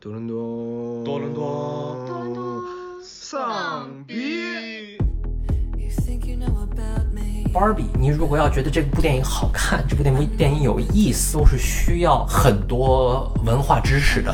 多伦多，多伦多多伦 Barbie，你如果要觉得这部电影好看，这部电影电影有意思，都是需要很多文化知识的。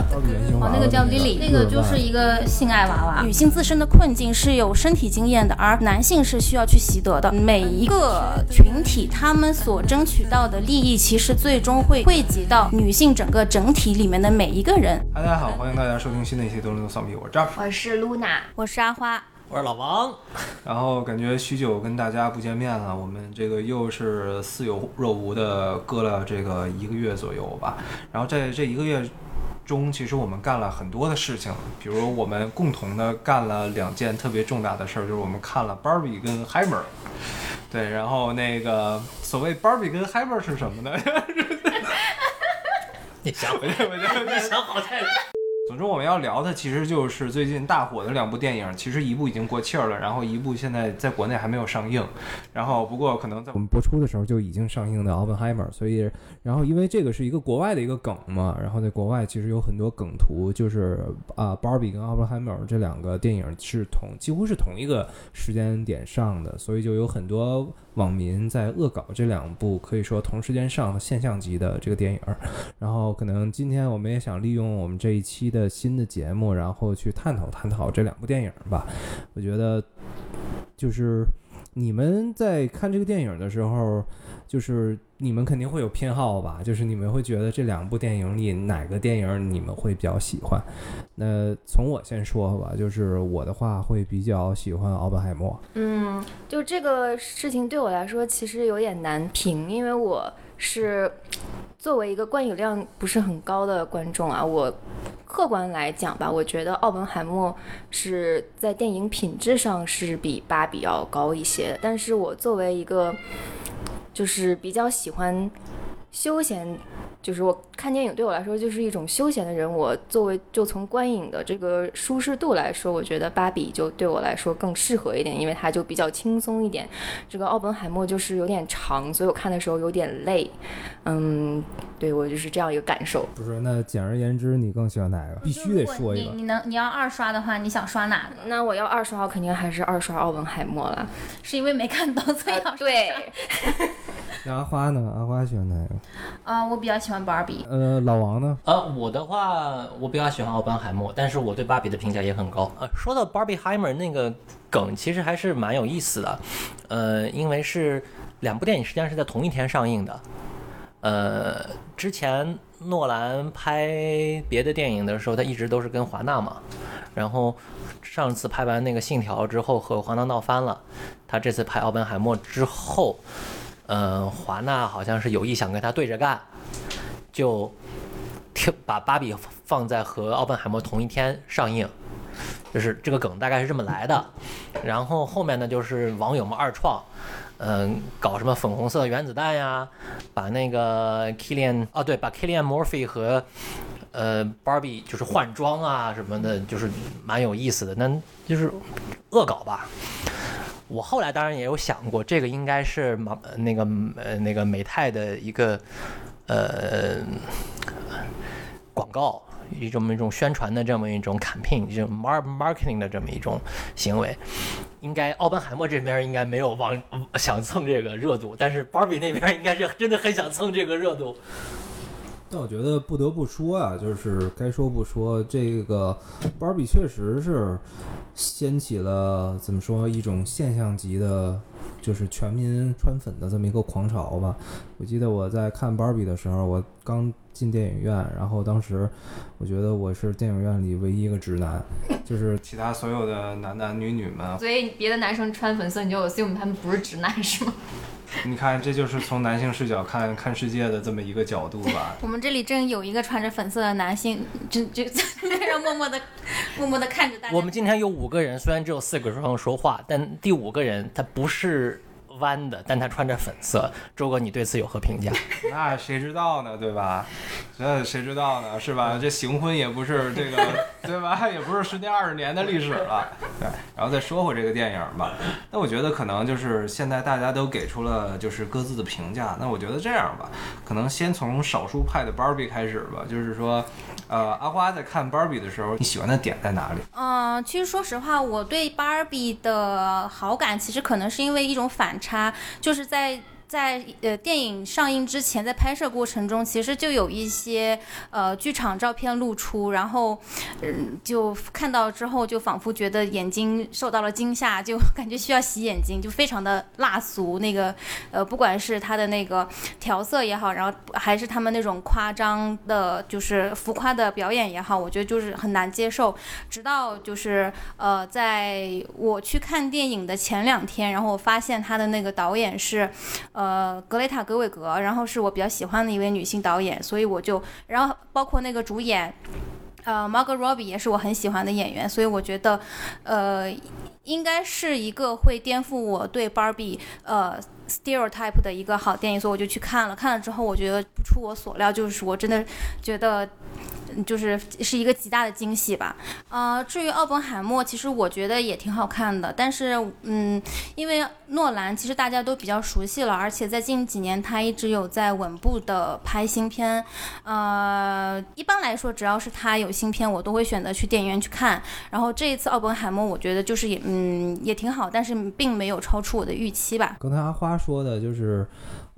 哦，那个叫 Lily，那个就是一个性爱娃娃。女性自身的困境是有身体经验的，而男性是需要去习得的。每一个群体，他们所争取到的利益，其实最终会汇集到女性整个整体里面的每一个人。嗨，大家好，欢迎大家收听新的一期《多伦多丧逼》，我是张。我是露娜，我是阿花。我是老王，然后感觉许久跟大家不见面了，我们这个又是似有若无的隔了这个一个月左右吧。然后在这一个月中，其实我们干了很多的事情，比如我们共同的干了两件特别重大的事儿，就是我们看了 Barbie 跟 Hammer。对，然后那个所谓 Barbie 跟 Hammer 是什么呢？你想我就我就你想好太总之，我们要聊的其实就是最近大火的两部电影，其实一部已经过气儿了，然后一部现在在国内还没有上映，然后不过可能在我们播出的时候就已经上映的《奥本海默》，所以，然后因为这个是一个国外的一个梗嘛，然后在国外其实有很多梗图，就是啊，芭比跟奥本海默这两个电影是同几乎是同一个时间点上的，所以就有很多网民在恶搞这两部可以说同时间上的现象级的这个电影。然后可能今天我们也想利用我们这一期的新的节目，然后去探讨探讨这两部电影吧。我觉得就是你们在看这个电影的时候，就是你们肯定会有偏好吧？就是你们会觉得这两部电影里哪个电影你们会比较喜欢？那从我先说吧，就是我的话会比较喜欢奥本海默。嗯，就这个事情对我来说其实有点难评，因为我是作为一个观影量不是很高的观众啊，我客观来讲吧，我觉得奥本海默是在电影品质上是比芭比要高一些，但是我作为一个就是比较喜欢休闲。就是我看电影对我来说就是一种休闲的人，我作为就从观影的这个舒适度来说，我觉得芭比就对我来说更适合一点，因为它就比较轻松一点。这个奥本海默就是有点长，所以我看的时候有点累。嗯，对我就是这样一个感受。不是，那简而言之，你更喜欢哪个？必须得说一个。你你能你要二刷的话，你想刷哪个？那我要二刷，肯定还是二刷奥本海默了。是因为没看到，所以要刷对，那阿花呢？阿花喜欢哪个？啊、我比较喜欢芭比。呃，老王呢？呃，我的话，我比较喜欢奥本海默，但是我对芭比的评价也很高。呃，说到 Barbieheimer 那个梗，其实还是蛮有意思的。呃，因为是两部电影实际上是在同一天上映的。呃，之前诺兰拍别的电影的时候，他一直都是跟华纳嘛。然后上次拍完那个《信条》之后，和华纳闹翻了。他这次拍奥本海默之后，呃，华纳好像是有意想跟他对着干，就把芭比放在和奥本海默同一天上映，就是这个梗大概是这么来的。然后后面呢，就是网友们二创，嗯、搞什么粉红色原子弹呀，把那个 Killian 哦对，把 Killian Murphy 和呃 Barbie 就是换装啊什么的，就是蛮有意思的，那就是恶搞吧。我后来当然也有想过，这个应该是马那个呃那个美泰的一个呃广告，一种一种宣传的这么一种 campaign，就 mar marketing 的这么一种行为。应该奥本海默这边应该没有往想蹭这个热度，但是 Barbie 那边应该是真的很想蹭这个热度。但我觉得不得不说啊，就是该说不说，这个芭比确实是掀起了怎么说一种现象级的，就是全民穿粉的这么一个狂潮吧。我记得我在看芭比的时候，我刚进电影院，然后当时我觉得我是电影院里唯一一个直男，就是其他所有的男男女女们，所以别的男生穿粉色，你就 assume 他们不是直男是吗？你看，这就是从男性视角看看世界的这么一个角度吧。我们这里正有一个穿着粉色的男性，就就 在那默默的默默的看着大家。我们今天有五个人，虽然只有四个人说话，但第五个人他不是弯的，但他穿着粉色。周哥，你对此有何评价？那谁知道呢，对吧？那谁知道呢，是吧？这行婚也不是这个，对吧？也不是十年二十年的历史了。对，然后再说回这个电影吧。那我觉得可能就是现在大家都给出了就是各自的评价。那我觉得这样吧，可能先从少数派的 Barbie 开始吧。就是说，呃，阿花在看 Barbie 的时候，你喜欢的点在哪里？嗯，其实说实话，我对芭比的好感其实可能是因为一种反差，就是在。在呃电影上映之前，在拍摄过程中，其实就有一些呃剧场照片露出，然后嗯就看到之后，就仿佛觉得眼睛受到了惊吓，就感觉需要洗眼睛，就非常的辣俗。那个呃不管是它的那个调色也好，然后还是他们那种夸张的，就是浮夸的表演也好，我觉得就是很难接受。直到就是呃在我去看电影的前两天，然后我发现他的那个导演是。呃，格雷塔·格韦格，然后是我比较喜欢的一位女性导演，所以我就，然后包括那个主演，呃，Margot Robbie 也是我很喜欢的演员，所以我觉得，呃，应该是一个会颠覆我对 Barbie 呃 stereotype 的一个好电影，所以我就去看了。看了之后，我觉得不出我所料，就是我真的觉得。就是是一个极大的惊喜吧，呃，至于奥本海默，其实我觉得也挺好看的，但是，嗯，因为诺兰其实大家都比较熟悉了，而且在近几年他一直有在稳步的拍新片，呃，一般来说只要是他有新片，我都会选择去电影院去看。然后这一次奥本海默，我觉得就是也，嗯，也挺好，但是并没有超出我的预期吧。刚才阿花说的就是。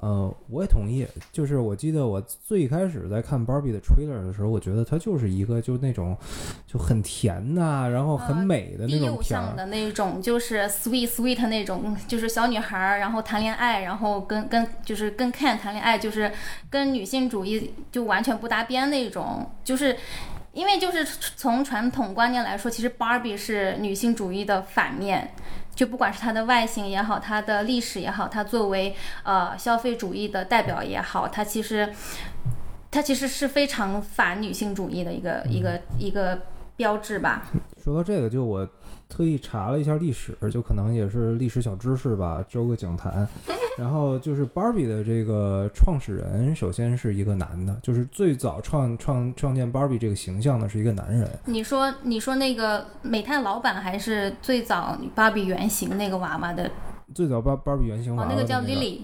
呃，我也同意。就是我记得我最开始在看 Barbie 的 trailer 的时候，我觉得它就是一个就那种就很甜呐，然后很美的那种片儿的那种，就是 sweet sweet 那种，就是小女孩儿然后谈恋爱，然后跟跟就是跟 Ken 谈恋爱，就是跟女性主义就完全不搭边那种。就是因为就是从传统观念来说，其实 Barbie 是女性主义的反面。就不管是它的外形也好，它的历史也好，它作为呃消费主义的代表也好，它其实它其实是非常反女性主义的一个一个一个标志吧。说到这个，就我。特意查了一下历史，就可能也是历史小知识吧，周个讲坛。然后就是 Barbie 的这个创始人，首先是一个男的，就是最早创创创建 Barbie 这个形象的是一个男人。你说你说那个美泰老板还是最早 Barbie 原型那个娃娃的？最早 Bar Barbie 原型娃娃那个叫 Lily，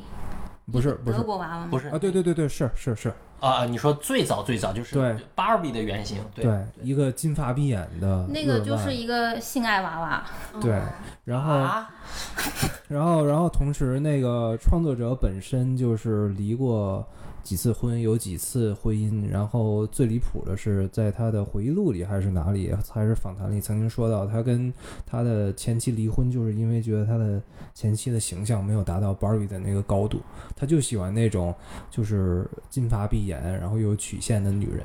不是不是德国娃娃吗？不是啊，对对对对，是是是。啊，你说最早最早就是对。Barbie 的原型，对，一个金发碧眼的那个就是一个性爱娃娃，对，然后，然后，然后同时那个创作者本身就是离过。几次婚有几次婚姻，然后最离谱的是，在他的回忆录里还是哪里，还是访谈里曾经说到，他跟他的前妻离婚，就是因为觉得他的前妻的形象没有达到 Barbie 的那个高度，他就喜欢那种就是金发碧眼，然后又有曲线的女人，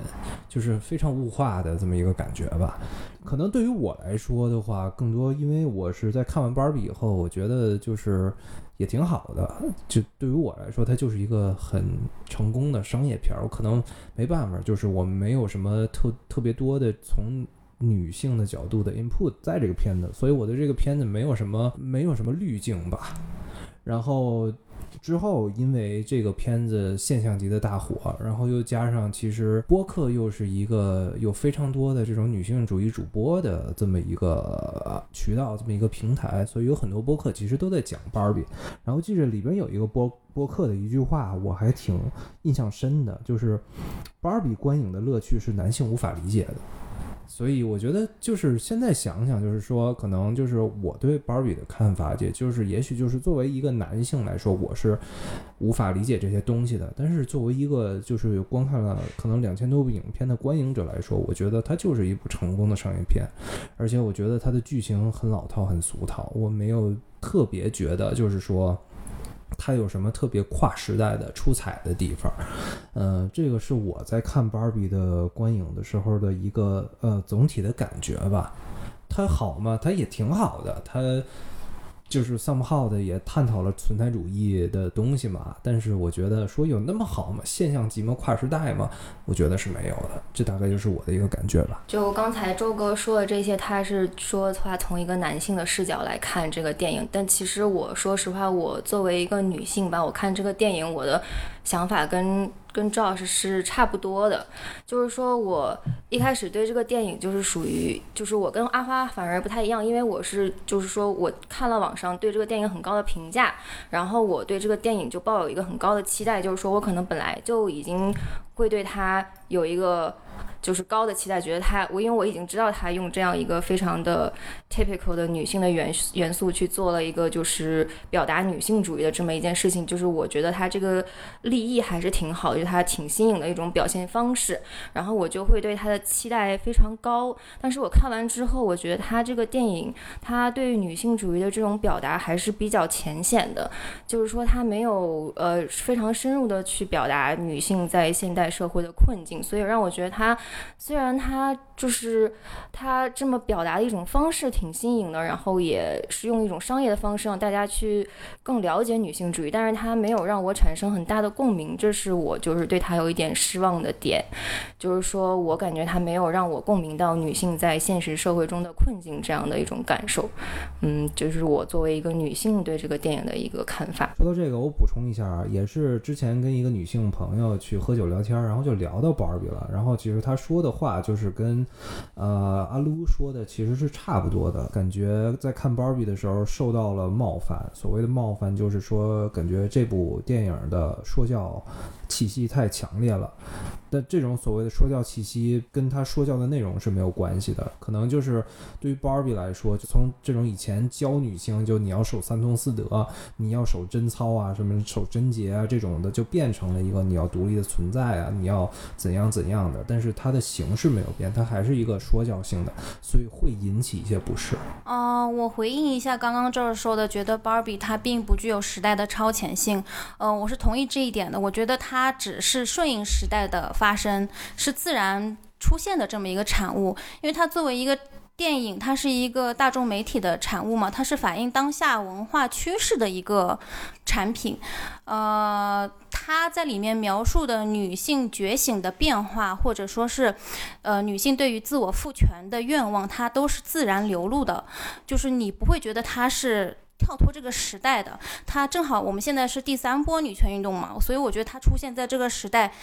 就是非常物化的这么一个感觉吧。可能对于我来说的话，更多因为我是在看完芭比以后，我觉得就是。也挺好的，就对于我来说，它就是一个很成功的商业片儿。我可能没办法，就是我没有什么特特别多的从女性的角度的 input 在这个片子，所以我对这个片子没有什么没有什么滤镜吧。然后。之后，因为这个片子现象级的大火，然后又加上其实播客又是一个有非常多的这种女性主义主播的这么一个渠道，这么一个平台，所以有很多播客其实都在讲芭比。然后记着里边有一个播播客的一句话，我还挺印象深的，就是芭比观影的乐趣是男性无法理解的。所以我觉得，就是现在想想，就是说，可能就是我对芭比的看法，也就是也许就是作为一个男性来说，我是无法理解这些东西的。但是作为一个就是观看了可能两千多部影片的观影者来说，我觉得它就是一部成功的商业片，而且我觉得它的剧情很老套、很俗套，我没有特别觉得就是说。它有什么特别跨时代的出彩的地方？呃，这个是我在看 Barbie 的观影的时候的一个呃总体的感觉吧。它好吗？它也挺好的。它。就是 somehow 的也探讨了存在主义的东西嘛，但是我觉得说有那么好吗？现象级吗？跨时代吗？我觉得是没有的。这大概就是我的一个感觉吧。就刚才周哥说的这些，他是说话从一个男性的视角来看这个电影，但其实我说实话，我作为一个女性吧，我看这个电影，我的想法跟跟赵老师是差不多的，就是说我一开始对这个电影就是属于，就是我跟阿花反而不太一样，因为我是就是说我看了网上对这个电影很高的评价，然后我对这个电影就抱有一个很高的期待，就是说我可能本来就已经会对他有一个。就是高的期待，觉得他我因为我已经知道他用这样一个非常的 typical 的女性的元元素去做了一个就是表达女性主义的这么一件事情，就是我觉得他这个立意还是挺好的，就是他挺新颖的一种表现方式，然后我就会对他的期待非常高。但是我看完之后，我觉得他这个电影，他对女性主义的这种表达还是比较浅显的，就是说他没有呃非常深入的去表达女性在现代社会的困境，所以让我觉得他虽然他就是他这么表达的一种方式挺新颖的，然后也是用一种商业的方式让大家去更了解女性主义，但是他没有让我产生很大的共鸣，这是我就是对他有一点失望的点，就是说我感觉他没有让我共鸣到女性在现实社会中的困境这样的一种感受，嗯，就是我作为一个女性对这个电影的一个看法。说到这个，我补充一下，也是之前跟一个女性朋友去喝酒聊天，然后就聊到 Barbie 了，然后其实他说的话就是跟，呃，阿撸说的其实是差不多的，感觉在看 Barbie 的时候受到了冒犯。所谓的冒犯，就是说感觉这部电影的说教气息太强烈了。但这种所谓的说教气息，跟他说教的内容是没有关系的。可能就是对于 Barbie 来说，就从这种以前教女性，就你要守三从四德，你要守贞操啊，什么守贞洁啊这种的，就变成了一个你要独立的存在啊，你要怎样怎样的。但是它的形式没有变，它还是一个说教性的，所以会引起一些不适。哦、我回应一下刚刚这儿说的，觉得 babi 它并不具有时代的超前性。嗯、我是同意这一点的。我觉得它只是顺应时代的发生，是自然出现的这么一个产物。因为它作为一个电影，它是一个大众媒体的产物嘛，它是反映当下文化趋势的一个产品。呃，它在里面描述的女性觉醒的变化，或者说是，呃，女性对于自我赋权的愿望，它都是自然流露的，就是你不会觉得它是。跳脱这个时代的，它正好我们现在是第三波女权运动嘛，所以我觉得它出现在这个时代，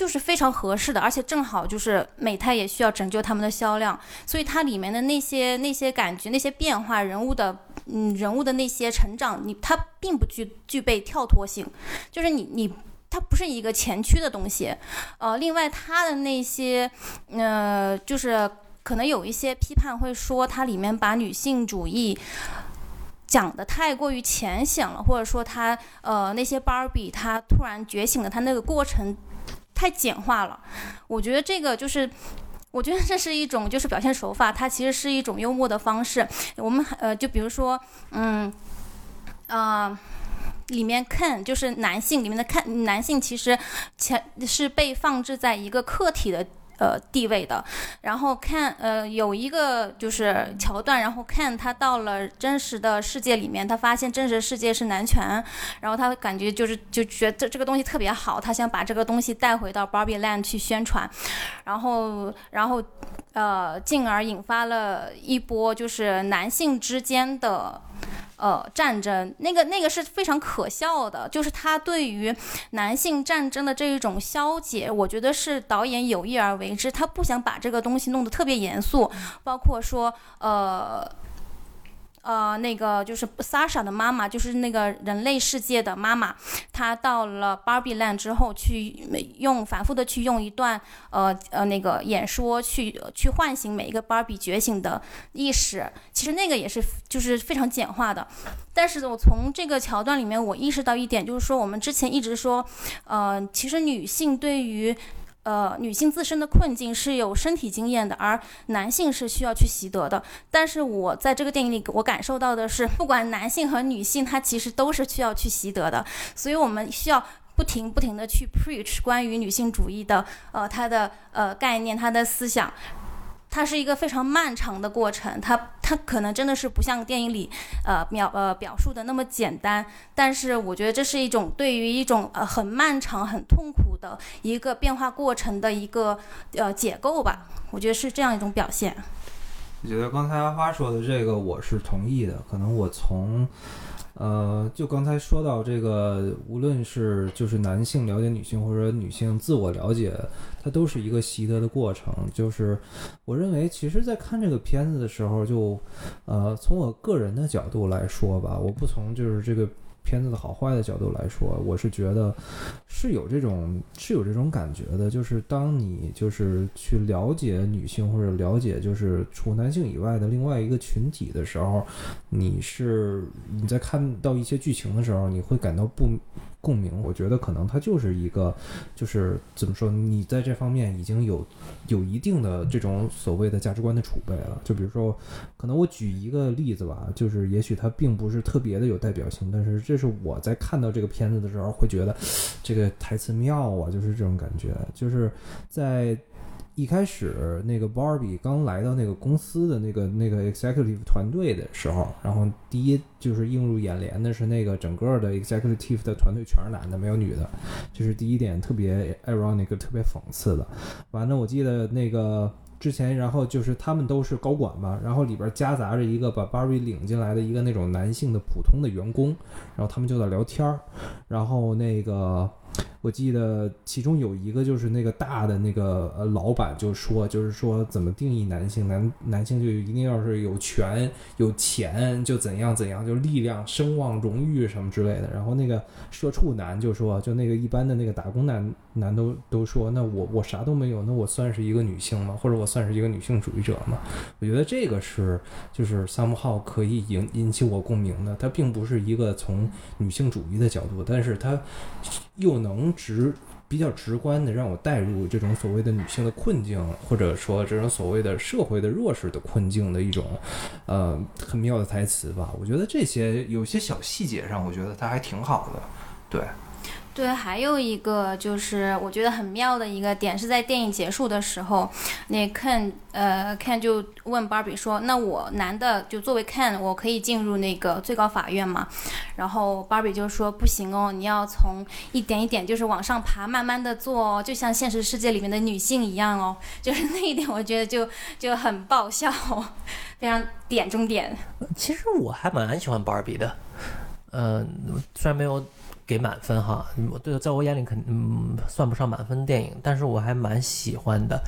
就是非常合适的，而且正好就是美泰也需要拯救他们的销量，所以它里面的那些那些感觉、那些变化、人物的嗯人物的那些成长，你它并不具具备跳脱性，就是你你。它不是一个前驱的东西，呃，另外它的那些，呃，就是可能有一些批判会说它里面把女性主义讲的太过于浅显了，或者说它呃那些芭比她突然觉醒的，她那个过程太简化了。我觉得这个就是。我觉得这是一种就是表现手法，它其实是一种幽默的方式。我们呃，就比如说，嗯，呃，里面 Ken 就是男性里面的 Ken 男性，其实前是被放置在一个客体的。呃，地位的，然后看，呃，有一个就是桥段，然后看他到了真实的世界里面，他发现真实世界是男权，然后他感觉就是就觉得这个东西特别好，他想把这个东西带回到 Barbie Land 去宣传，然后，然后，呃，进而引发了一波就是男性之间的。呃，战争那个那个是非常可笑的，就是他对于男性战争的这一种消解，我觉得是导演有意而为之，他不想把这个东西弄得特别严肃，包括说呃。呃，那个就是 Sasha 的妈妈，就是那个人类世界的妈妈，她到了 Barbie Land 之后，去用反复的去用一段呃呃那个演说去去唤醒每一个 Barbie 觉醒的意识。其实那个也是就是非常简化的，但是我从这个桥段里面，我意识到一点，就是说我们之前一直说，呃，其实女性对于呃，女性自身的困境是有身体经验的，而男性是需要去习得的。但是我在这个电影里，我感受到的是，不管男性和女性，他其实都是需要去习得的。所以我们需要不停不停的去 preach 关于女性主义的呃它的呃概念，它的思想。它是一个非常漫长的过程，它它可能真的是不像电影里，呃描呃表述的那么简单，但是我觉得这是一种对于一种呃很漫长、很痛苦的一个变化过程的一个呃解构吧，我觉得是这样一种表现。我觉得刚才阿花说的这个我是同意的，可能我从呃，就刚才说到这个，无论是就是男性了解女性，或者女性自我了解，它都是一个习得的过程。就是我认为，其实，在看这个片子的时候，就呃，从我个人的角度来说吧，我不从就是这个。片子的好坏的角度来说，我是觉得是有这种是有这种感觉的，就是当你就是去了解女性或者了解就是除男性以外的另外一个群体的时候，你是你在看到一些剧情的时候，你会感到不共鸣。我觉得可能它就是一个就是怎么说，你在这方面已经有有一定的这种所谓的价值观的储备了。就比如说，可能我举一个例子吧，就是也许它并不是特别的有代表性，但是这是我在看到这个片子的时候会觉得这个台词妙啊，就是这种感觉，就是在。一开始那个 Barbie 刚来到那个公司的那个那个 executive 团队的时候，然后第一就是映入眼帘的是那个整个的 executive 的团队全是男的，没有女的，这是第一点特别 ironic、特别讽刺的。完了，我记得那个之前，然后就是他们都是高管嘛，然后里边夹杂着一个把 Barbie 领进来的一个那种男性的普通的员工，然后他们就在聊天儿，然后那个。我记得其中有一个就是那个大的那个呃老板就说，就是说怎么定义男性，男男性就一定要是有权有钱就怎样怎样，就力量、声望、荣誉什么之类的。然后那个社畜男就说，就那个一般的那个打工男男都都说，那我我啥都没有，那我算是一个女性吗？或者我算是一个女性主义者吗？我觉得这个是就是 somehow 可以引引起我共鸣的，它并不是一个从女性主义的角度，但是它又能直比较直观的让我带入这种所谓的女性的困境，或者说这种所谓的社会的弱势的困境的一种，呃，很妙的台词吧。我觉得这些有些小细节上，我觉得它还挺好的，对。对，还有一个就是我觉得很妙的一个点是在电影结束的时候，那 Ken 呃 Ken 就问 Barbie 说：“那我男的就作为 Ken，我可以进入那个最高法院吗？”然后 Barbie 就说：“不行哦，你要从一点一点就是往上爬，慢慢的做，就像现实世界里面的女性一样哦。”就是那一点，我觉得就就很爆笑，非常点中点。其实我还蛮喜欢 Barbie 的，嗯、虽然没有给满分哈，我对，在我眼里肯嗯算不上满分电影，但是我还蛮喜欢的。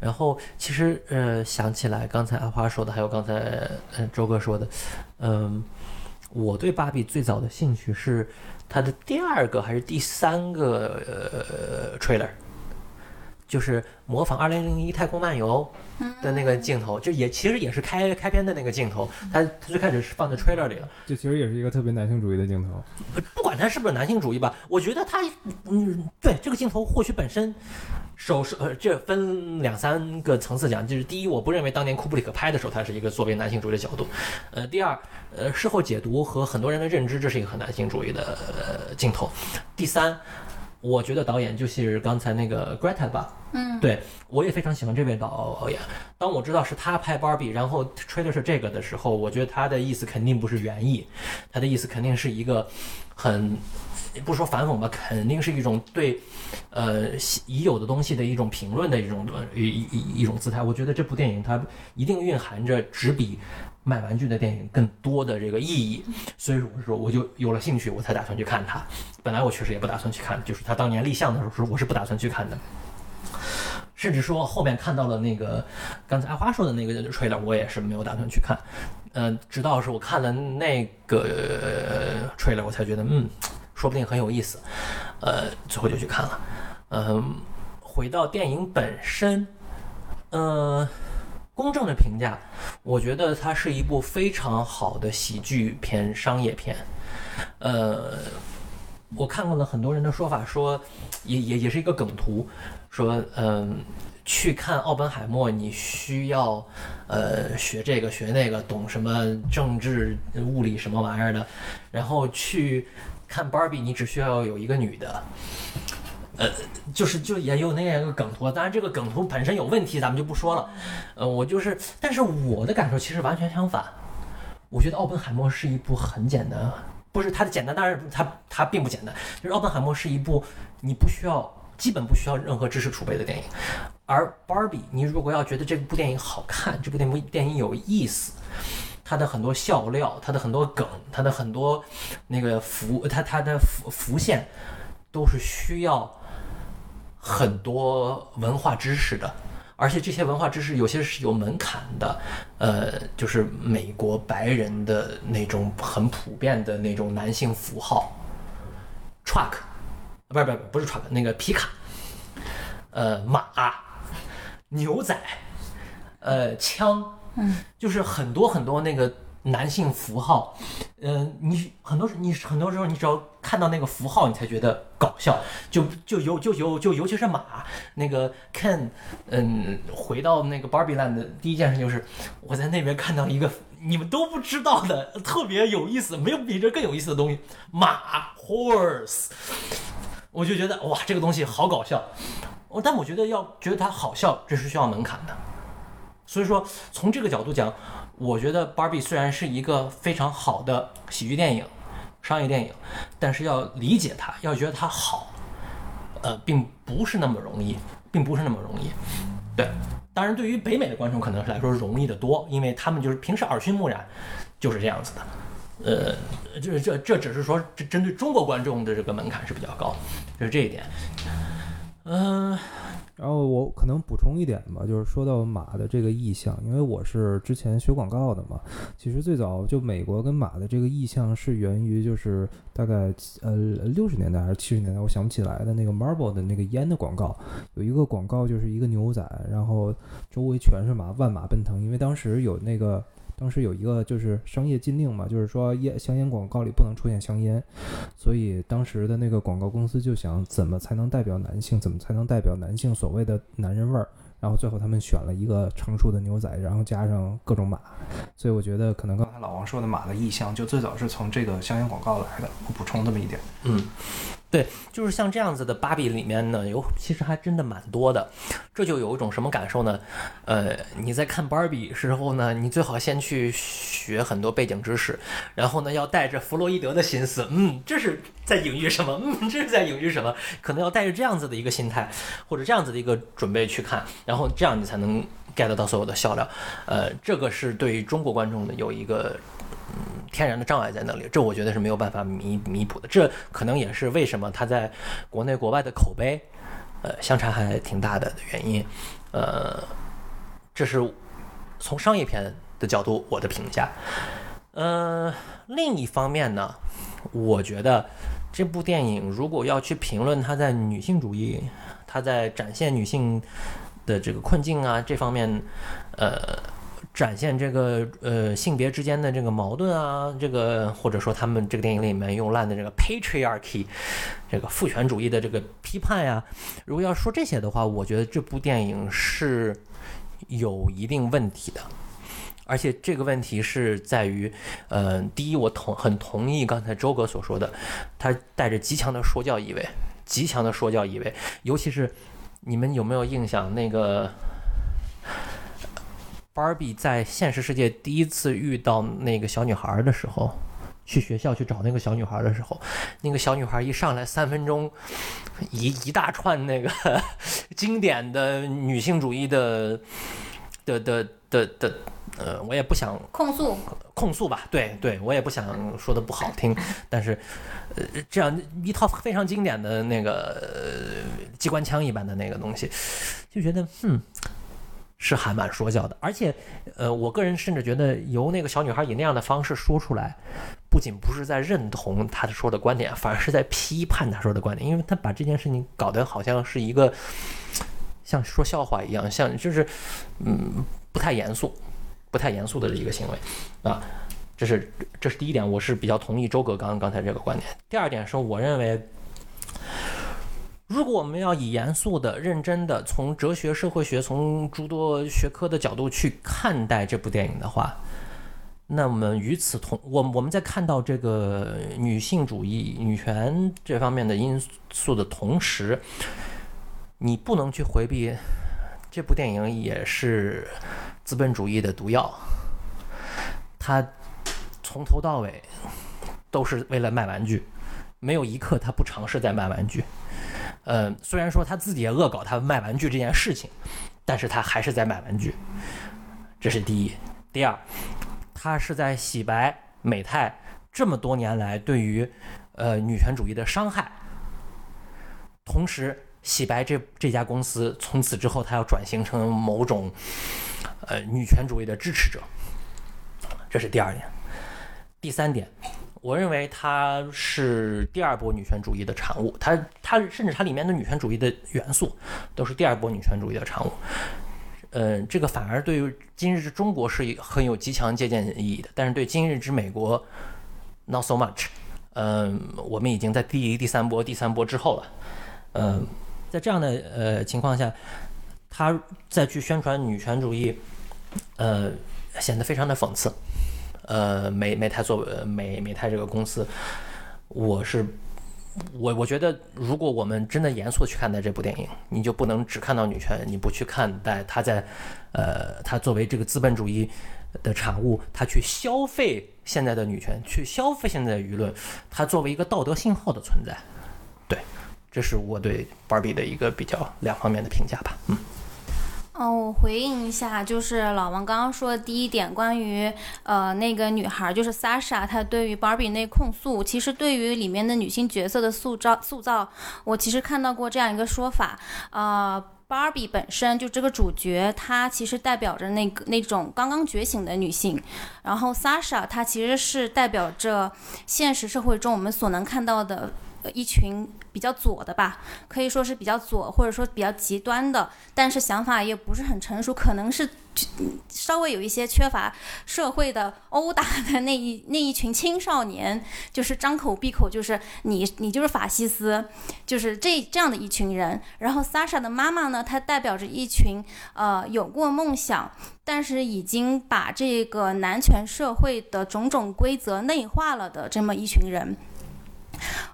然后其实呃想起来刚才阿花说的，还有刚才呃周哥说的，嗯、我对芭比最早的兴趣是它的第二个还是第三个呃 trailer，就是模仿《二零零一太空漫游》的那个镜头，就也其实也是开开篇的那个镜头，它它最开始是放在 trailer 里了。这其实也是一个特别男性主义的镜头。不管它是不是男性主义吧，我觉得它，嗯，对这个镜头或许本身，手是呃，这分两三个层次讲，就是第一，我不认为当年库布里克拍的时候，他是一个作为男性主义的角度，呃，第二，呃，事后解读和很多人的认知，这是一个很男性主义的、呃、镜头，第三。我觉得导演就是刚才那个 Greta 吧，嗯，对我也非常喜欢这位导演。当我知道是他拍 Barbie，然后吹的是这个的时候，我觉得他的意思肯定不是原意，他的意思肯定是一个很不说反讽吧，肯定是一种对呃已有的东西的一种评论的一种呃一一一种姿态。我觉得这部电影它一定蕴含着只比卖玩具的电影更多的这个意义，所以我说我就有了兴趣，我才打算去看它。本来我确实也不打算去看，就是他当年立项的时候，我是不打算去看的。甚至说后面看到了那个刚才阿花说的那个 trailer，我也是没有打算去看。嗯、直到是我看了那个呃 trailer，我才觉得嗯，说不定很有意思。呃，最后就去看了。嗯、回到电影本身，呃，公正的评价，我觉得它是一部非常好的喜剧片、商业片。呃，我看过了很多人的说法，说也也也是一个梗图，说嗯。去看奥本海默，你需要，呃，学这个学那个，懂什么政治、物理什么玩意儿的，然后去看芭比你只需要有一个女的，呃，就是就也有那样一个梗图，当然这个梗图本身有问题，咱们就不说了。呃，我就是，但是我的感受其实完全相反，我觉得奥本海默是一部很简单，不是它的简单，当然它它并不简单，就是奥本海默是一部你不需要。基本不需要任何知识储备的电影，而 Barbie，你如果要觉得这部电影好看，这部电影电影有意思，它的很多笑料，它的很多梗，它的很多那个浮，它它的浮浮现，都是需要很多文化知识的。而且这些文化知识有些是有门槛的，呃，就是美国白人的那种很普遍的那种男性符号，truck，不是不是不是 truck，那个皮卡，呃，马，牛仔，呃，枪，嗯，就是很多很多那个男性符号，嗯、你很多时你很多时候你只要看到那个符号，你才觉得搞笑，就就尤就尤就尤其是马那个 Ken，嗯，回到那个 Barbie Land 的第一件事就是我在那边看到一个你们都不知道的特别有意思，没有比这更有意思的东西，马 horse，我就觉得哇，这个东西好搞笑。我但我觉得要觉得它好笑，这是需要门槛的。所以说，从这个角度讲，我觉得《Barbie》虽然是一个非常好的喜剧电影、商业电影，但是要理解它，要觉得它好，呃，并不是那么容易，并不是那么容易。对，当然，对于北美的观众可能是来说容易得多，因为他们就是平时耳熏目染，就是这样子的。呃，就是这这只是说这针对中国观众的这个门槛是比较高，就是这一点。嗯、然后我可能补充一点吧，就是说到马的这个意象，因为我是之前学广告的嘛，其实最早就美国跟马的这个意象是源于就是大概呃六十年代还是七十年代，我想不起来的那个 Marble 的那个烟的广告，有一个广告就是一个牛仔，然后周围全是马，万马奔腾，因为当时有那个。当时有一个就是商业禁令嘛，就是说烟香烟广告里不能出现香烟，所以当时的那个广告公司就想怎么才能代表男性，怎么才能代表男性所谓的男人味儿。然后最后他们选了一个成熟的牛仔，然后加上各种马，所以我觉得可能刚才老王说的马的意象，就最早是从这个香烟广告来的。我补充这么一点。嗯，对，就是像这样子的芭比里面呢，有其实还真的蛮多的。这就有一种什么感受呢？呃，你在看芭比时候呢，你最好先去学很多背景知识，然后呢，要带着弗洛伊德的心思，嗯，这是在隐喻什么？嗯，这是在隐喻什么？可能要带着这样子的一个心态，或者这样子的一个准备去看，然后这样你才能 get 到所有的笑料。呃，这个是对于中国观众的有一个。嗯，天然的障碍在那里，这我觉得是没有办法弥弥补的。这可能也是为什么它在国内国外的口碑，呃，相差还挺大的原因。呃，这是从商业片的角度我的评价。呃，另一方面呢，我觉得这部电影如果要去评论它在女性主义，它在展现女性的这个困境啊这方面，呃。展现这个呃性别之间的这个矛盾啊，这个或者说他们这个电影里面用烂的这个 patriarchy，这个父权主义的这个批判呀，如果要说这些的话，我觉得这部电影是有一定问题的，而且这个问题是在于，呃，第一，我同很同意刚才周哥所说的，他带着极强的说教意味，极强的说教意味，尤其是你们有没有印象那个？芭比在现实世界第一次遇到那个小女孩的时候，去学校去找那个小女孩的时候，那个小女孩一上来三分钟，一一大串那个 经典的女性主义的的的的的，呃，我也不想控诉控诉吧，对对，我也不想说的不好听，但是呃，这样一套非常经典的那个、呃、机关枪一般的那个东西，就觉得嗯。是还蛮说教的，而且，呃，我个人甚至觉得由那个小女孩以那样的方式说出来，不仅不是在认同她说的观点，反而是在批判她说的观点，因为她把这件事情搞得好像是一个像说笑话一样，像就是嗯不太严肃、不太严肃的一个行为啊，这是这是第一点，我是比较同意周哥刚刚才这个观点。第二点是我认为。如果我们要以严肃的、认真的，从哲学、社会学、从诸多学科的角度去看待这部电影的话，那么与此同，我我们在看到这个女性主义、女权这方面的因素的同时，你不能去回避，这部电影也是资本主义的毒药，它从头到尾都是为了卖玩具，没有一刻它不尝试在卖玩具。呃，虽然说他自己也恶搞他卖玩具这件事情，但是他还是在卖玩具，这是第一。第二，他是在洗白美泰这么多年来对于呃女权主义的伤害，同时洗白这这家公司从此之后，他要转型成某种呃女权主义的支持者，这是第二点。第三点，我认为它是第二波女权主义的产物，它它甚至它里面的女权主义的元素都是第二波女权主义的产物。呃，这个反而对于今日之中国是很有极强借鉴意义的，但是对今日之美国 not so much。嗯、我们已经在第一、第三波、第三波之后了。嗯、在这样的呃情况下，他再去宣传女权主义，呃，显得非常的讽刺。呃，美美泰作为美美泰这个公司，我是我我觉得，如果我们真的严肃去看待这部电影，你就不能只看到女权，你不去看待它在，呃，它作为这个资本主义的产物，它去消费现在的女权，去消费现在的舆论，它作为一个道德信号的存在，对，这是我对 Barbie 的一个比较两方面的评价吧，嗯。哦，我回应一下，就是老王刚刚说的第一点，关于呃那个女孩，就是 Sasha，她对于 Barbie 那控诉，其实对于里面的女性角色的塑造塑造，我其实看到过这样一个说法，呃。芭比本身就这个主角，她其实代表着那个那种刚刚觉醒的女性，然后 Sasha 她其实是代表着现实社会中我们所能看到的一群比较左的吧，可以说是比较左，或者说比较极端的，但是想法也不是很成熟，可能是稍微有一些缺乏社会的殴打的那一 那一群青少年，就是张口闭口就是你你就是法西斯，就是这这样的一群人。然后 Sasha 的妈妈呢，她代表着一群呃有过梦想，但是已经把这个男权社会的种种规则内化了的这么一群人。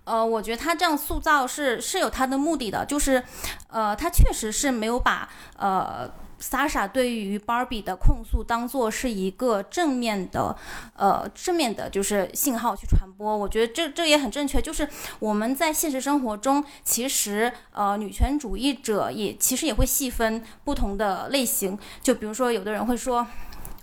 呃，我觉得他这样塑造是是有他的目的的，就是，呃，他确实是没有把呃 Sasha 对于 Barbie 的控诉当做是一个正面的，呃，正面的就是信号去传播。我觉得这这也很正确，就是我们在现实生活中，其实呃女权主义者也其实也会细分不同的类型，就比如说有的人会说。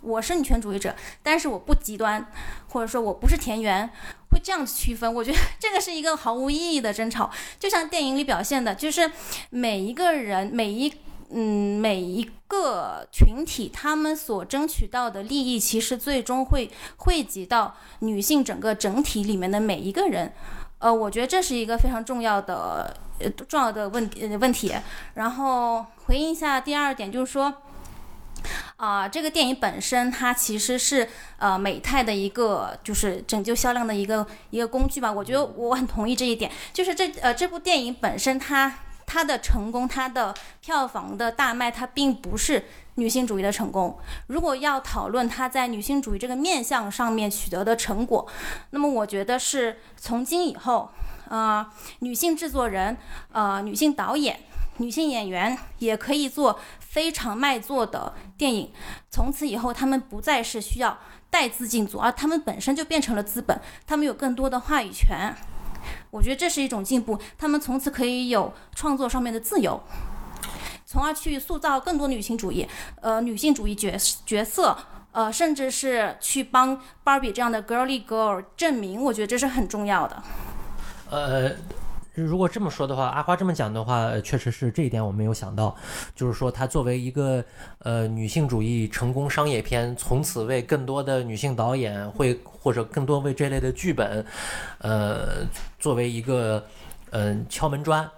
我是女权主义者，但是我不极端，或者说我不是田园，会这样子区分。我觉得这个是一个毫无意义的争吵，就像电影里表现的，就是每一个人、每一嗯每一个群体，他们所争取到的利益，其实最终会汇集到女性整个整体里面的每一个人。呃，我觉得这是一个非常重要的呃重要的问呃问题。然后回应一下第二点，就是说。啊、这个电影本身它其实是呃美泰的一个就是拯救销量的一个一个工具吧。我觉得我很同意这一点，就是这呃这部电影本身它它的成功，它的票房的大卖，它并不是女性主义的成功。如果要讨论它在女性主义这个面向上面取得的成果，那么我觉得是从今以后，呃，女性制作人，呃，女性导演。女性演员也可以做非常卖座的电影，从此以后，他们不再是需要带资进组，而他们本身就变成了资本，他们有更多的话语权。我觉得这是一种进步，他们从此可以有创作上面的自由，从而去塑造更多女性主义，呃，女性主义角角色，呃，甚至是去帮 Barbie 这样的 girly girl 证明，我觉得这是很重要的。呃，如果这么说的话，阿花这么讲的话，确实是这一点我没有想到，就是说它作为一个呃女性主义成功商业片，从此为更多的女性导演会或者更多为这类的剧本，呃，作为一个嗯、敲门砖。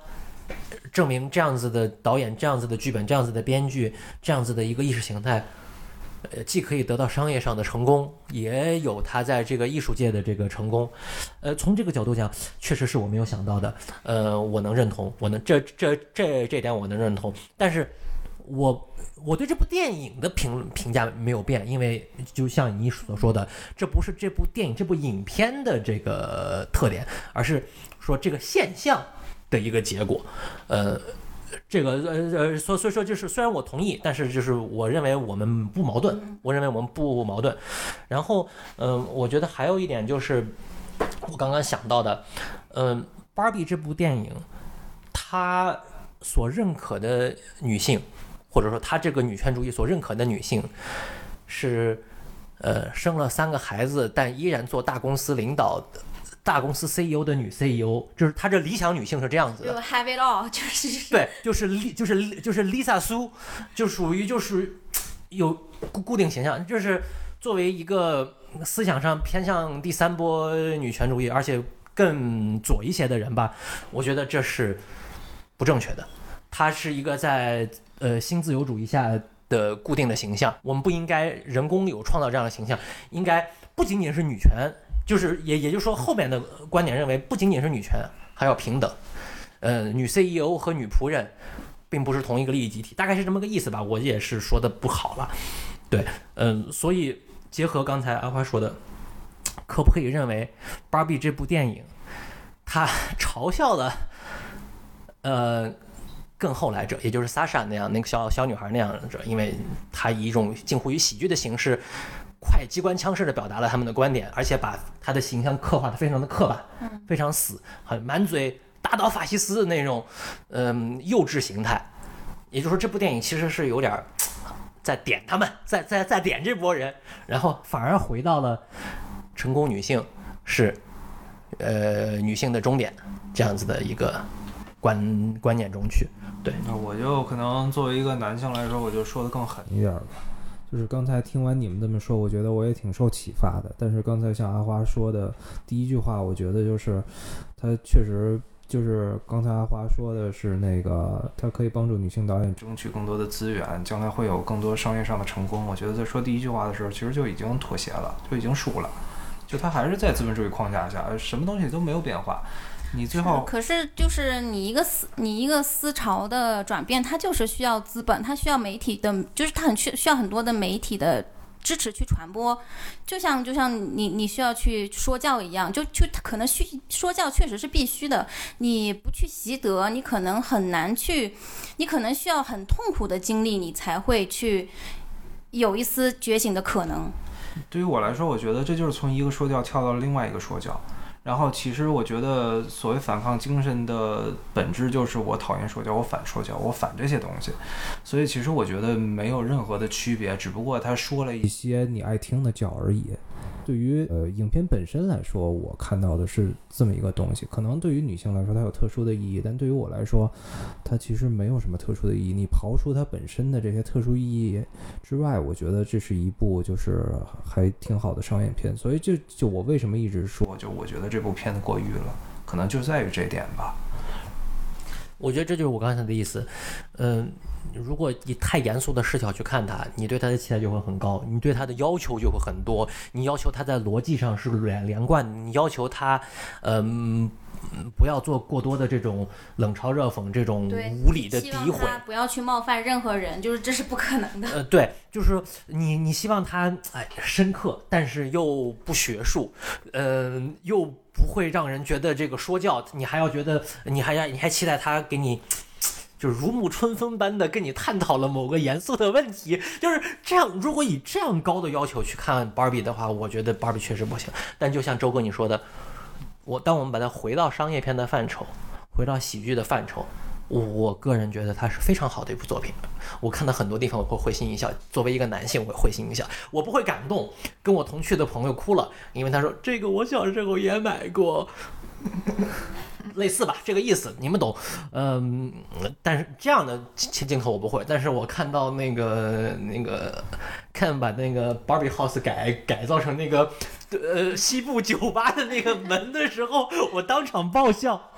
证明这样子的导演、这样子的剧本、这样子的编剧、这样子的一个意识形态，呃，既可以得到商业上的成功，也有他在这个艺术界的这个成功。呃，从这个角度讲，确实是我没有想到的。呃，我能认同，我能这这这这点我能认同。但是我我对这部电影的评评价没有变，因为就像你所说的，这不是这部电影这部影片的这个特点，而是说这个现象的一个结果。呃。这个呃呃，所所以说就是，虽然我同意，但是就是我认为我们不矛盾，我认为我们不矛盾。然后，嗯、我觉得还有一点就是，我刚刚想到的，嗯、芭比这部电影，它所认可的女性，或者说它这个女权主义所认可的女性，是呃，生了三个孩子，但依然做大公司领导、大公司 CEO 的女 CEO，就是她这理想女性是这样子就的。have it all，就是对，就是丽，就是就是 Lisa 苏，就属于就是有固固定形象，就是作为一个思想上偏向第三波女权主义，而且更左一些的人吧，我觉得这是不正确的。她是一个在呃新自由主义下的固定的形象，我们不应该人工有创造这样的形象，应该不仅仅是女权，就是也也就是说后面的观点认为不仅仅是女权，还要平等。呃，女 CEO 和女仆人并不是同一个利益集体，大概是这么个意思吧。我也是说的不好了，对，嗯、所以结合刚才阿花说的，可不可以认为《芭比》这部电影，它 嘲笑了，呃，更后来者，也就是 Sasha 那样那个小小女孩那样者，因为她以一种近乎于喜剧的形式。快机关枪式的表达了他们的观点，而且把他的形象刻画的非常的刻板，非常死，很满嘴打倒法西斯的那种，嗯，幼稚形态。也就是说，这部电影其实是有点儿在点他们，在在在点这波人，然后反而回到了成功女性是呃女性的终点这样子的一个观观念中去。对，那我就可能作为一个男性来说，我就说的更狠。一点儿吧。就是刚才听完你们这么说，我觉得我也挺受启发的。但是刚才像阿花说的第一句话，我觉得就是他确实就是刚才阿花说的是那个，他可以帮助女性导演争取更多的资源，将来会有更多商业上的成功。我觉得在说第一句话的时候，其实就已经妥协了，就已经输了。就他还是在资本主义框架下，什么东西都没有变化。你最后可是就是你一个思你一个思潮的转变，它就是需要资本，它需要媒体的，就是它很需需要很多的媒体的支持去传播。就像就像你你需要去说教一样，就就可能需说教确实是必须的。你不去习得，你可能很难去，你可能需要很痛苦的经历，你才会去有一丝觉醒的可能。对于我来说，我觉得这就是从一个说教跳到了另外一个说教。然后，其实我觉得所谓反抗精神的本质就是我讨厌说教，我反说教，我反这些东西。所以，其实我觉得没有任何的区别，只不过他说了一些你爱听的教而已。对于呃影片本身来说，我看到的是这么一个东西。可能对于女性来说，它有特殊的意义，但对于我来说，它其实没有什么特殊的意义。你刨除它本身的这些特殊意义之外，我觉得这是一部就是还挺好的商业片。所以就就我为什么一直说，就我觉得这部片子过誉了，可能就在于这点吧。我觉得这就是我刚才的意思。嗯、如果以太严肃的视角去看它，你对它的期待就会很高，你对它的要求就会很多。你要求它在逻辑上是连连贯，你要求它，嗯、不要做过多的这种冷嘲热讽、这种无理的诋毁。不要去冒犯任何人，就是这是不可能的。呃，对，就是你你希望他哎深刻，但是又不学术，嗯、又不会让人觉得这个说教，你还要觉得你还要你还期待他给你。就如沐春风般的跟你探讨了某个严肃的问题，就是这样。如果以这样高的要求去看芭比的话，我觉得芭比确实不行。但就像周哥你说的，我当我们把它回到商业片的范畴，回到喜剧的范畴，我我个人觉得它是非常好的一部作品。我看到很多地方我会会心一笑，作为一个男性我会会心一笑，我不会感动。跟我同去的朋友哭了，因为他说这个我小时候也买过。类似吧，这个意思你们懂，嗯，但是这样的镜镜头我不会，但是我看到那个那个看把那个 Barbie House 改改造成那个呃西部酒吧的那个门的时候，我当场爆笑。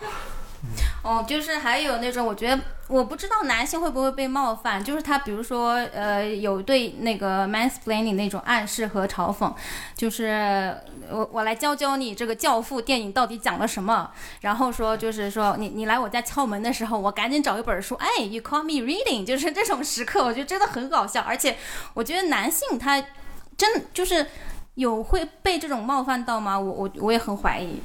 哦，就是还有那种，我觉得我不知道男性会不会被冒犯，就是他比如说呃有对那个 mansplaining 那种暗示和嘲讽，就是我我来教教你这个教父电影到底讲了什么，然后说就是说你你来我家敲门的时候，我赶紧找一本书，哎，you call me reading，就是这种时刻，我觉得真的很搞笑，而且我觉得男性他真就是有会被这种冒犯到吗？我我我也很怀疑。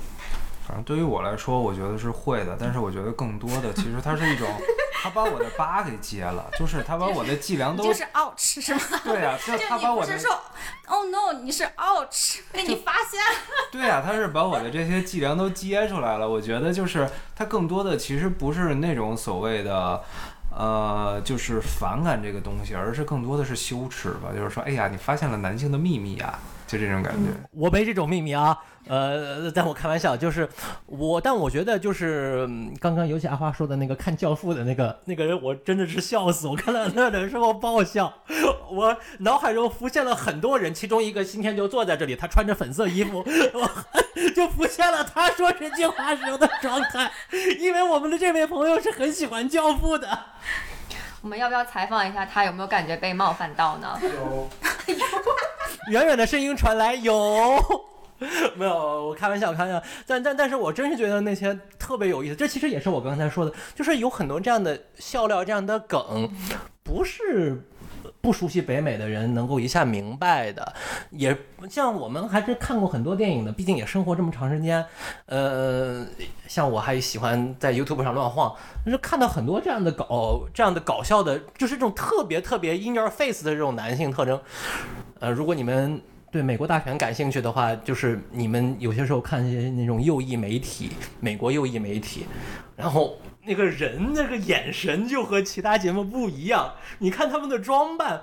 反正对于我来说，我觉得是会的，但是我觉得更多的其实它是一种，他把我的疤给揭了，就是他把我的伎俩都就是 ouch 是吗？对呀、就就他把我的你是说，Oh no，你是 ouch，被你发现了。对呀、他是把我的这些伎俩都揭出来了。我觉得就是他更多的其实不是那种所谓的，呃，就是反感这个东西，而是更多的是羞耻吧。就是说，哎呀，你发现了男性的秘密呀，就这种感觉。我没这种秘密啊，呃，但我开玩笑，就是我，但我觉得就是刚刚尤其阿花说的那个看《教父》的那个那个人，我真的是笑死，我看到那的时候爆笑，我脑海中浮现了很多人，其中一个今天就坐在这里，他穿着粉色衣服，我 就浮现了他说这句话时候的状态，因为我们的这位朋友是很喜欢《教父》的。我们要不要采访一下他有没有感觉被冒犯到呢？有 远远的声音传来，有。没有，我开玩笑，开玩笑。但但但是我真是觉得那些特别有意思。这其实也是我刚才说的，就是有很多这样的笑料、这样的梗，不是不熟悉北美的人能够一下明白的。也像我们还是看过很多电影的，毕竟也生活这么长时间。呃，像我还喜欢在 YouTube 上乱晃，就是看到很多这样的搞这样的搞笑的，就是这种特别特别 in your face 的这种男性特征。呃，如果你们对美国大选感兴趣的话，就是你们有些时候看一些那种右翼媒体，美国右翼媒体，然后那个人那个眼神就和其他节目不一样。你看他们的装扮。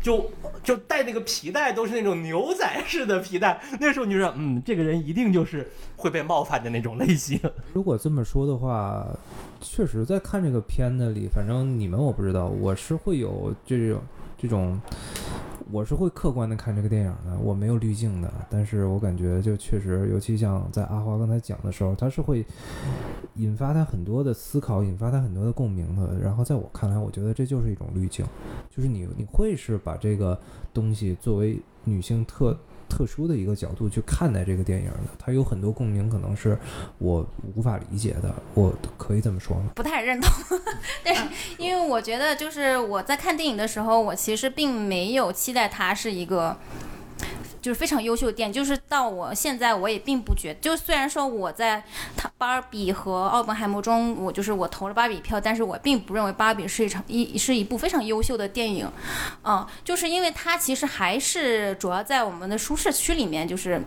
就就带那个皮带都是那种牛仔式的皮带，那时候你就说，嗯，这个人一定就是会被冒犯的那种类型。如果这么说的话，确实在看这个片子里，反正你们我不知道，我是会有这种这种，我是会客观的看这个电影的，我没有滤镜的。但是我感觉就确实，尤其像在阿花刚才讲的时候，他是会引发他很多的思考，引发他很多的共鸣的。然后在我看来，我觉得这就是一种滤镜，就是你你会是把这个东西作为女性特。特殊的一个角度去看待这个电影的，它有很多共鸣，可能是我无法理解的，我可以这么说吗？不太认同，但是因为我觉得，就是我在看电影的时候，我其实并没有期待它是一个。就是非常优秀的电影，就是到我现在我也并不觉，就虽然说我在他芭比和奥本海默中，我就是我投了芭比票，但是我并不认为芭比是一场一是一部非常优秀的电影，嗯，就是因为它其实还是主要在我们的舒适区里面，就是。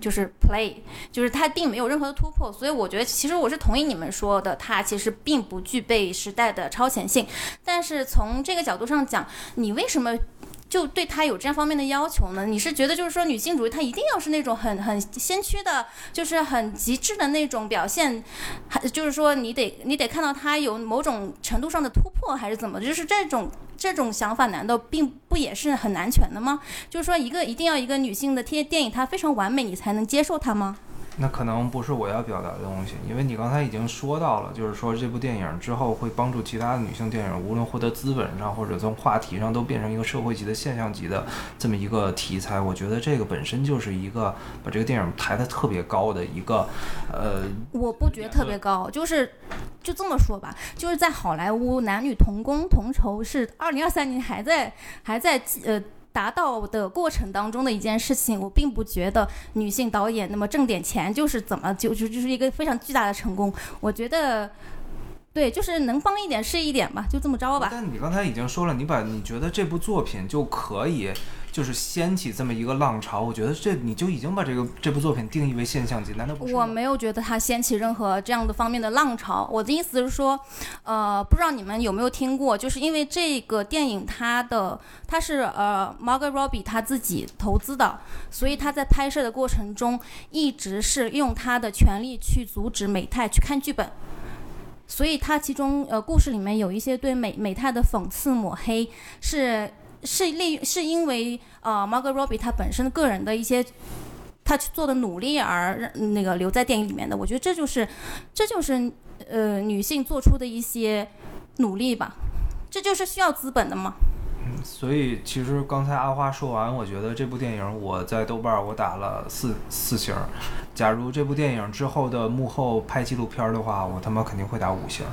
就是 play，就是它并没有任何的突破，所以我觉得其实我是同意你们说的，它其实并不具备时代的超前性。但是从这个角度上讲，你为什么就对它有这样方面的要求呢？你是觉得就是说女性主义它一定要是那种很很先驱的，就是很极致的那种表现，还就是说你得你得看到它有某种程度上的突破，还是怎么？就是这种。这种想法难道并不也是很难全的吗？就是说，一个一定要一个女性的贴电影，它非常完美，你才能接受它吗？那可能不是我要表达的东西，因为你刚才已经说到了，就是说这部电影之后会帮助其他的女性电影，无论获得资本上或者从话题上，都变成一个社会级的现象级的这么一个题材。我觉得这个本身就是一个把这个电影抬得特别高的一个，呃，我不觉得特别高，就是就这么说吧，就是在好莱坞男女同工同酬是二零二三年还在还在呃。达到的过程当中的一件事情，我并不觉得女性导演那么挣点钱就是怎么就就就是一个非常巨大的成功。我觉得，对，就是能帮一点是一点吧，就这么着吧。但你刚才已经说了，你把你觉得这部作品就可以。就是掀起这么一个浪潮，我觉得这你就已经把这个这部作品定义为现象级，难道不？我没有觉得它掀起任何这样的方面的浪潮。我的意思是说，呃，不知道你们有没有听过，就是因为这个电影它的它是呃 Margot Robbie 他自己投资的，所以他在拍摄的过程中一直是用他的权利去阻止美泰去看剧本，所以它其中呃故事里面有一些对美美泰的讽刺抹黑是。是利是因为呃，Margot Robbie 她本身个人的一些她去做的努力而那个留在电影里面的，我觉得这就是这就是呃女性做出的一些努力吧，这就是需要资本的嘛。所以其实刚才阿花说完，我觉得这部电影我在豆瓣我打了四四星。假如这部电影之后的幕后拍纪录片的话，我他妈肯定会打五星。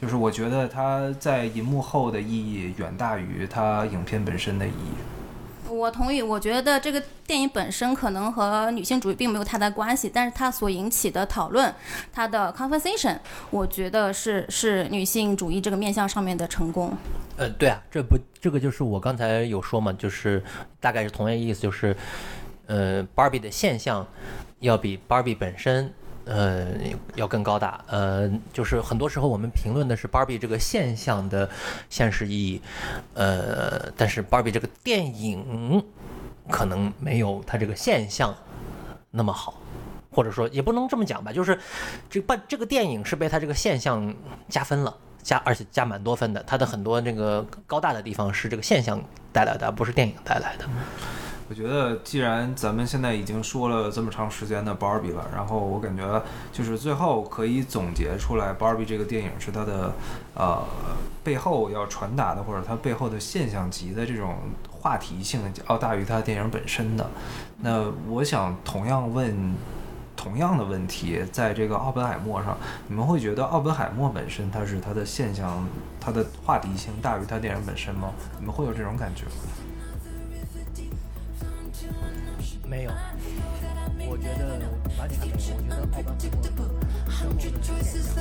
就是我觉得它在银幕后的意义远大于它影片本身的意义。我同意，我觉得这个电影本身可能和女性主义并没有太大关系，但是它所引起的讨论，它的 conversation，我觉得是是女性主义这个面向上面的成功。呃，对啊，这不这个就是我刚才有说嘛，就是大概是同样意思，就是呃，Barbie 的现象要比 Barbie 本身。呃，要更高大。呃，就是很多时候我们评论的是 Barbie 这个现象的现实意义，呃，但是 Barbie 这个电影可能没有它这个现象那么好，或者说也不能这么讲吧，就是这把这个电影是被它这个现象加分了。加而且加蛮多分的，它的很多那个高大的地方是这个现象带来的，不是电影带来的。我觉得，既然咱们现在已经说了这么长时间的 Barbie 了，然后我感觉就是最后可以总结出来，Barbie 这个电影是它的呃背后要传达的，或者它背后的现象级的这种话题性要大于它电影本身的。那我想同样问同样的问题，在这个奥本海默上，你们会觉得奥本海默本身它是它的现象，它的话题性大于它电影本身吗？你们会有这种感觉吗？没有，我觉得完全没有。我觉得奥本海默生活的现象。